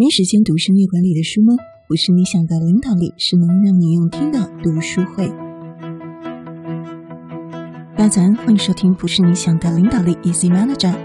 没时间读深夜管理的书吗？不是你想的领导力，是能让你用听的读书会。大家早安，欢迎收听《不是你想的领导力》，Easy Manager。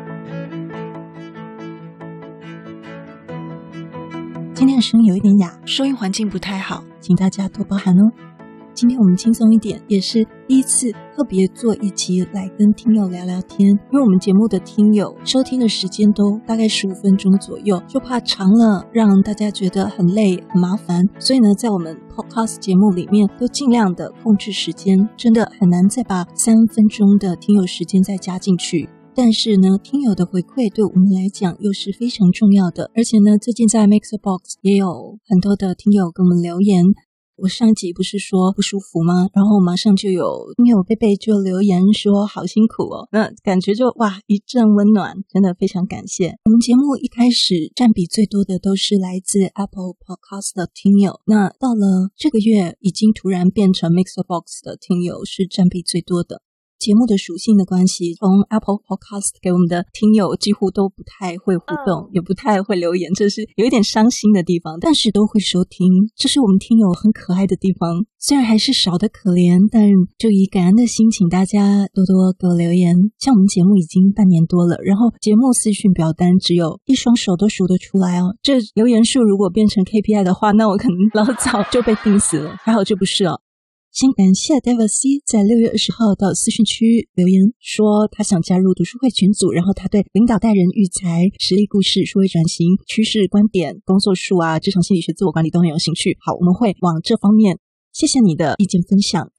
今天的声音有一点哑，收音环境不太好，请大家多包涵哦。今天我们轻松一点，也是第一次特别做一集来跟听友聊聊天。因为我们节目的听友收听的时间都大概十五分钟左右，就怕长了让大家觉得很累很麻烦，所以呢，在我们 Podcast 节目里面都尽量的控制时间，真的很难再把三分钟的听友时间再加进去。但是呢，听友的回馈对我们来讲又是非常重要的，而且呢，最近在 Mixbox 也有很多的听友给我们留言。我上一集不是说不舒服吗？然后马上就有听友贝贝就留言说好辛苦哦，那感觉就哇一阵温暖，真的非常感谢。我们节目一开始占比最多的都是来自 Apple Podcast 的听友，那到了这个月已经突然变成 MixerBox 的听友是占比最多的。节目的属性的关系，从 Apple Podcast 给我们的听友几乎都不太会互动，也不太会留言，这是有一点伤心的地方。但是都会收听，这是我们听友很可爱的地方。虽然还是少的可怜，但就以感恩的心，请大家多多给我留言。像我们节目已经半年多了，然后节目私讯表单只有一双手都数得出来哦。这留言数如果变成 KPI 的话，那我可能老早就被定死了。还好这不是哦。先感谢 David C 在六月二十号到私讯区留言说他想加入读书会群组，然后他对领导带人育才、实例故事、数位转型、趋势观点、工作术啊、职场心理学、自我管理都很有兴趣。好，我们会往这方面。谢谢你的意见分享。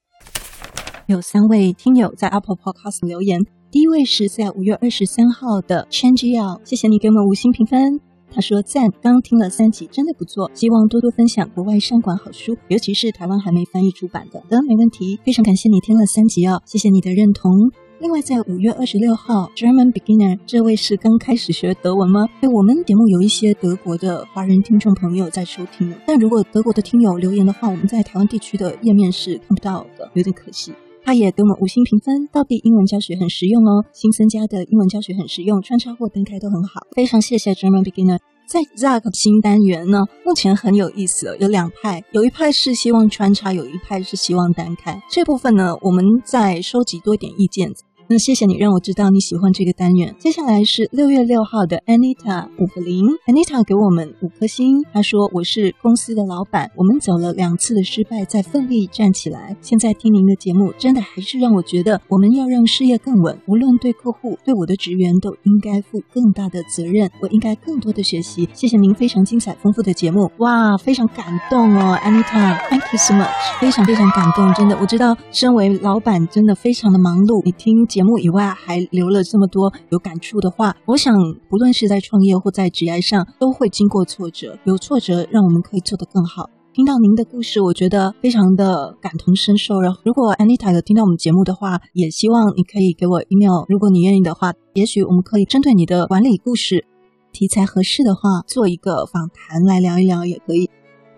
有三位听友在 Apple Podcast 留言，第一位是在五月二十三号的 Change L，谢谢你给我们五星评分。他说赞，刚听了三集，真的不错，希望多多分享国外商管好书，尤其是台湾还没翻译出版的。得，没问题，非常感谢你听了三集哦，谢谢你的认同。另外，在五月二十六号，German Beginner 这位是刚开始学德文吗？哎，我们节目有一些德国的华人听众朋友在收听，但如果德国的听友留言的话，我们在台湾地区的页面是看不到的，有点可惜。他也给我们五星评分，到底英文教学很实用哦，新增加的英文教学很实用，穿插或分开都很好，非常谢谢 German Beginner。在 Zag 新单元呢，目前很有意思了，有两派，有一派是希望穿插，有一派是希望单开。这部分呢，我们再收集多一点意见。那谢谢你让我知道你喜欢这个单元。接下来是六月六号的 Anita 五个零，Anita 给我们五颗星。她说：“我是公司的老板，我们走了两次的失败，再奋力站起来。现在听您的节目，真的还是让我觉得我们要让事业更稳。无论对客户、对我的职员，都应该负更大的责任。我应该更多的学习。谢谢您非常精彩丰富的节目，哇，非常感动哦，Anita，Thank you so much，非常非常感动，真的，我知道身为老板真的非常的忙碌，你听。”节目以外还留了这么多有感触的话，我想不论是在创业或在职业上，都会经过挫折，有挫折让我们可以做得更好。听到您的故事，我觉得非常的感同身受。然后，如果 Anita 有听到我们节目的话，也希望你可以给我 email，如果你愿意的话，也许我们可以针对你的管理故事题材合适的话，做一个访谈来聊一聊，也可以。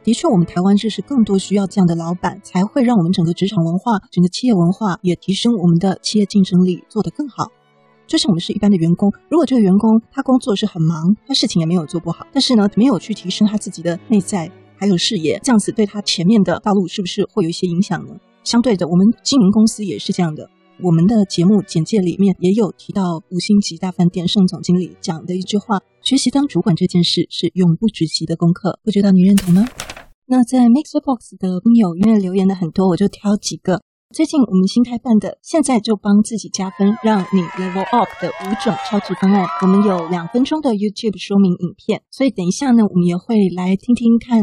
的确，我们台湾就是更多需要这样的老板，才会让我们整个职场文化、整个企业文化也提升我们的企业竞争力，做得更好。就像我们是一般的员工，如果这个员工他工作是很忙，他事情也没有做不好，但是呢，没有去提升他自己的内在还有视野，这样子对他前面的道路是不是会有一些影响呢？相对的，我们经营公司也是这样的。我们的节目简介里面也有提到五星级大饭店盛总经理讲的一句话：学习当主管这件事是永不止息的功课。不知道你认同吗？那在 MixerBox 的朋友，因为留言的很多，我就挑几个。最近我们新开办的，现在就帮自己加分，让你 Level Up 的五种超值方案。我们有两分钟的 YouTube 说明影片，所以等一下呢，我们也会来听听看。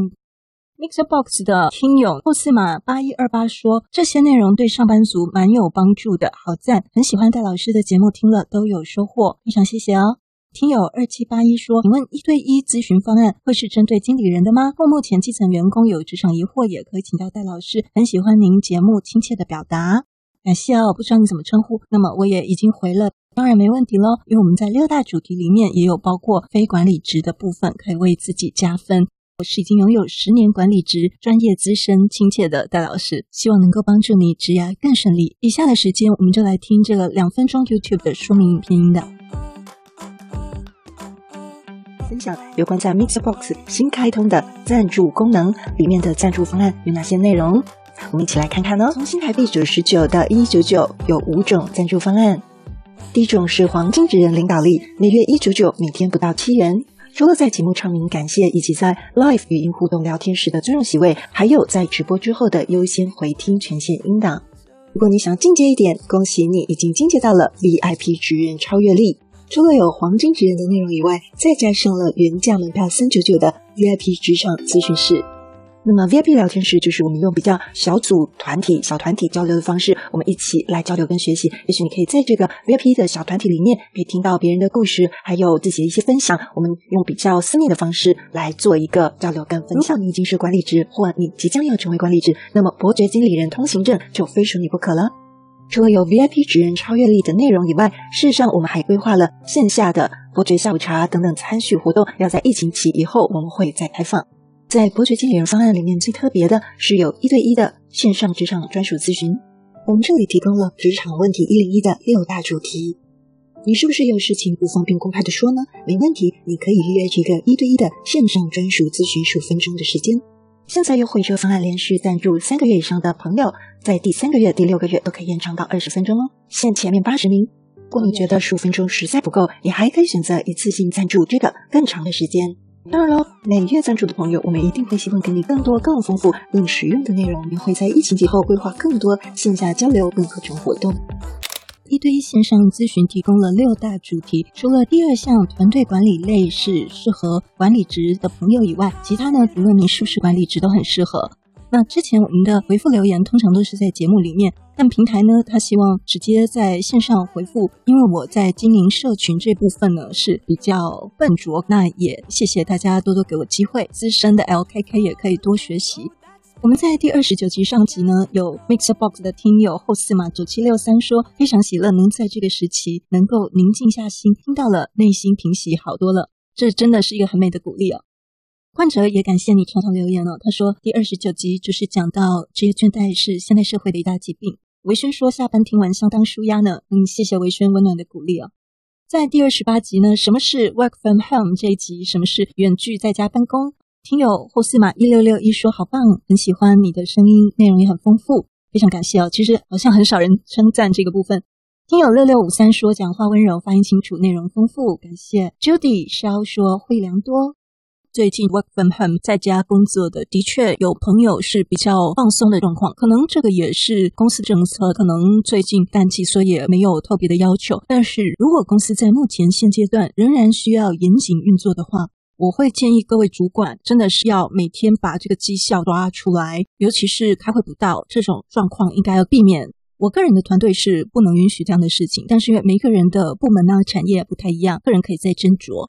MixerBox 的听友霍斯马八一二八说，这些内容对上班族蛮有帮助的，好赞，很喜欢戴老师的节目，听了都有收获，非常谢谢哦。听友二七八一说：“请问一对一咨询方案会是针对经理人的吗？或目前基层员工有职场疑惑，也可以请教戴老师。很喜欢您节目亲切的表达，感谢哦。不知道你怎么称呼，那么我也已经回了，当然没问题喽。因为我们在六大主题里面也有包括非管理职的部分，可以为自己加分。我是已经拥有十年管理职、专业、资深、亲切的戴老师，希望能够帮助你职涯更顺利。以下的时间，我们就来听这个两分钟 YouTube 的说明影片音的。”分享有关在 MixerBox 新开通的赞助功能里面的赞助方案有哪些内容。我们一起来看看呢。从新台币九十九到一九九有五种赞助方案。第一种是黄金职人领导力，每月一九九，每天不到七元。除了在节目唱名感谢以及在 Live 语音互动聊天时的尊重席位，还有在直播之后的优先回听权限音档。如果你想要进阶一点，恭喜你已经进阶到了 VIP 职人超越力。除了有黄金职人的内容以外，再加上了原价门票三九九的 VIP 职场咨询室。那么 VIP 聊天室就是我们用比较小组、团体、小团体交流的方式，我们一起来交流跟学习。也许你可以在这个 VIP 的小团体里面，可以听到别人的故事，还有自己的一些分享。我们用比较私密的方式来做一个交流跟分享。如果你已经是管理职，或你即将要成为管理职，那么伯爵经理人通行证就非属你不可了。除了有 VIP 职人超越力的内容以外，事实上我们还规划了线下的伯爵下午茶等等参叙活动，要在疫情期以后我们会再开放。在伯爵经理人方案里面，最特别的是有一对一的线上职场专属咨询。我们这里提供了职场问题一零一的六大主题。你是不是有事情不方便公开的说呢？没问题，你可以预约这个一对一的线上专属咨询十五分钟的时间。现在优惠这个方案连续赞助三个月以上的朋友，在第三个月、第六个月都可以延长到二十分钟哦。限前面八十名。如果你觉得十五分钟实在不够，你还可以选择一次性赞助这个更长的时间。当然喽，每月赞助的朋友，我们一定会希望给你更多、更丰富、更实用的内容。也会在疫情之后规划更多线下交流跟各种活动。一对一线上咨询提供了六大主题，除了第二项团队管理类是适合管理职的朋友以外，其他呢，无论你是不是管理职都很适合。那之前我们的回复留言通常都是在节目里面，但平台呢，他希望直接在线上回复，因为我在经营社群这部分呢是比较笨拙。那也谢谢大家多多给我机会，资深的 LKK 也可以多学习。我们在第二十九集上集呢，有 MixerBox 的听友后四码九七六三说，非常喜乐能在这个时期能够宁静下心，听到了内心平息好多了，这真的是一个很美的鼓励哦。患者也感谢你常常留言、哦。他说第二十九集就是讲到职业倦怠是现代社会的一大疾病。维轩说下班听完相当舒压呢。嗯，谢谢维轩温暖的鼓励哦。在第二十八集呢，什么是 Work from Home 这一集？什么是远距在家办公？听友霍斯玛一六六一说好棒，很喜欢你的声音，内容也很丰富，非常感谢哦。其实好像很少人称赞这个部分。听友六六五三说讲话温柔，发音清楚，内容丰富，感谢。Judy 萧说会良多。最近 work from home 在家工作的，的确有朋友是比较放松的状况，可能这个也是公司政策，可能最近淡季，所以也没有特别的要求。但是如果公司在目前现阶段仍然需要严谨运作的话，我会建议各位主管真的是要每天把这个绩效抓出来，尤其是开会不到这种状况，应该要避免。我个人的团队是不能允许这样的事情，但是因为每个人的部门呢、产业不太一样，个人可以再斟酌。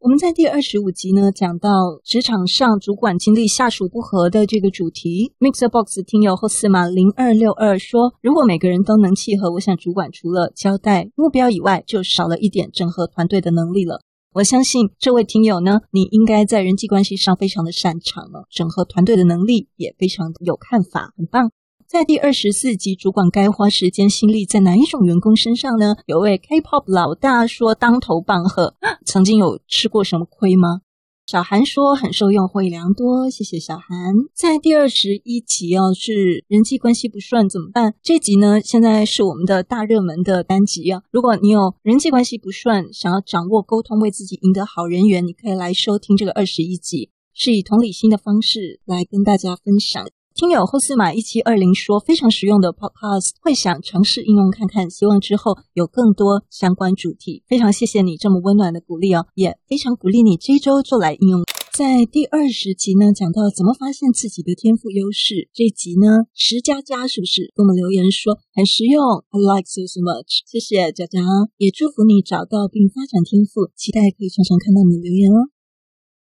我们在第二十五集呢，讲到职场上主管经历下属不和的这个主题。MixerBox 听友后四码零二六二说，如果每个人都能契合，我想主管除了交代目标以外，就少了一点整合团队的能力了。我相信这位听友呢，你应该在人际关系上非常的擅长了，整合团队的能力也非常有看法，很棒。在第二十四集，主管该花时间心力在哪一种员工身上呢？有位 K-pop 老大说当头棒喝，曾经有吃过什么亏吗？小韩说很受用，获益良多，谢谢小韩。在第二十一集哦，是人际关系不顺怎么办？这集呢，现在是我们的大热门的单集啊。如果你有人际关系不顺，想要掌握沟通，为自己赢得好人缘，你可以来收听这个二十一集，是以同理心的方式来跟大家分享。听友后四码一七二零说非常实用的 podcast，会想尝试应用看看，希望之后有更多相关主题。非常谢谢你这么温暖的鼓励哦，也非常鼓励你这一周就来应用。在第二十集呢，讲到怎么发现自己的天赋优势，这集呢，石佳佳是不是给我们留言说很实用？I like so so much，谢谢佳佳，也祝福你找到并发展天赋，期待可以常常看到你留言哦。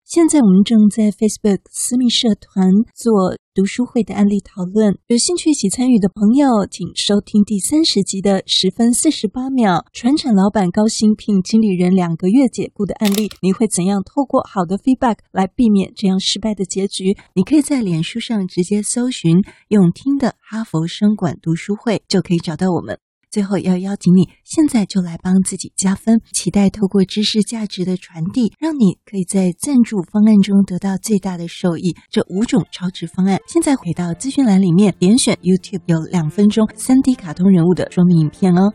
现在我们正在 Facebook 私密社团做读书会的案例讨论，有兴趣一起参与的朋友，请收听第三十集的十分四十八秒。船厂老板高薪聘经理人两个月解雇的案例，你会怎样透过好的 feedback 来避免这样失败的结局？你可以在脸书上直接搜寻“用听的哈佛商管读书会”，就可以找到我们。最后要邀请你，现在就来帮自己加分，期待透过知识价值的传递，让你可以在赞助方案中得到最大的受益。这五种超值方案，现在回到资讯栏里面，点选 YouTube 有两分钟 3D 卡通人物的说明影片哦。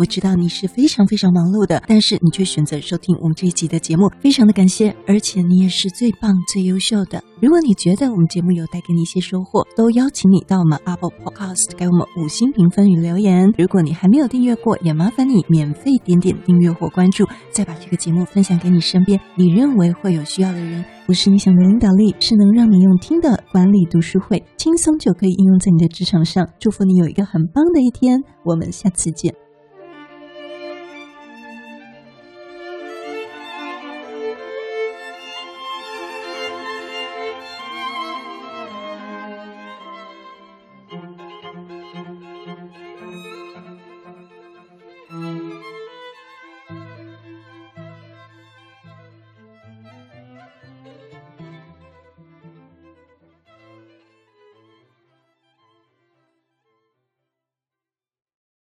我知道你是非常非常忙碌的，但是你却选择收听我们这一集的节目，非常的感谢，而且你也是最棒、最优秀的。如果你觉得我们节目有带给你一些收获，都邀请你到我们 Apple Podcast 给我们五星评分与留言。如果你还没有订阅过，也麻烦你免费点点订阅或关注，再把这个节目分享给你身边你认为会有需要的人。不是你想的领导力，是能让你用听的管理读书会，轻松就可以应用在你的职场上。祝福你有一个很棒的一天，我们下次见。